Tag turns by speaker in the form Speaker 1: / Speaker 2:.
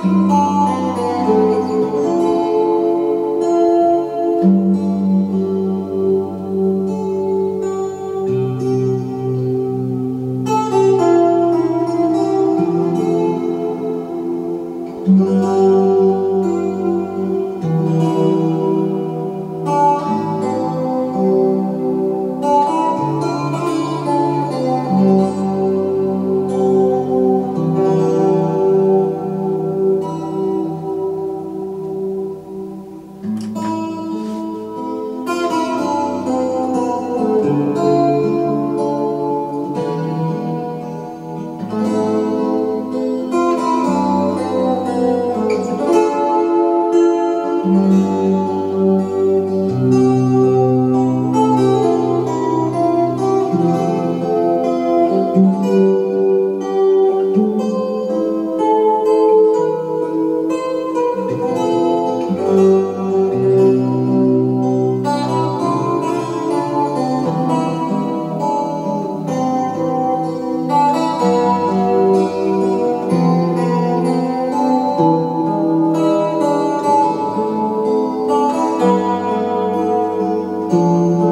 Speaker 1: Thank you. Música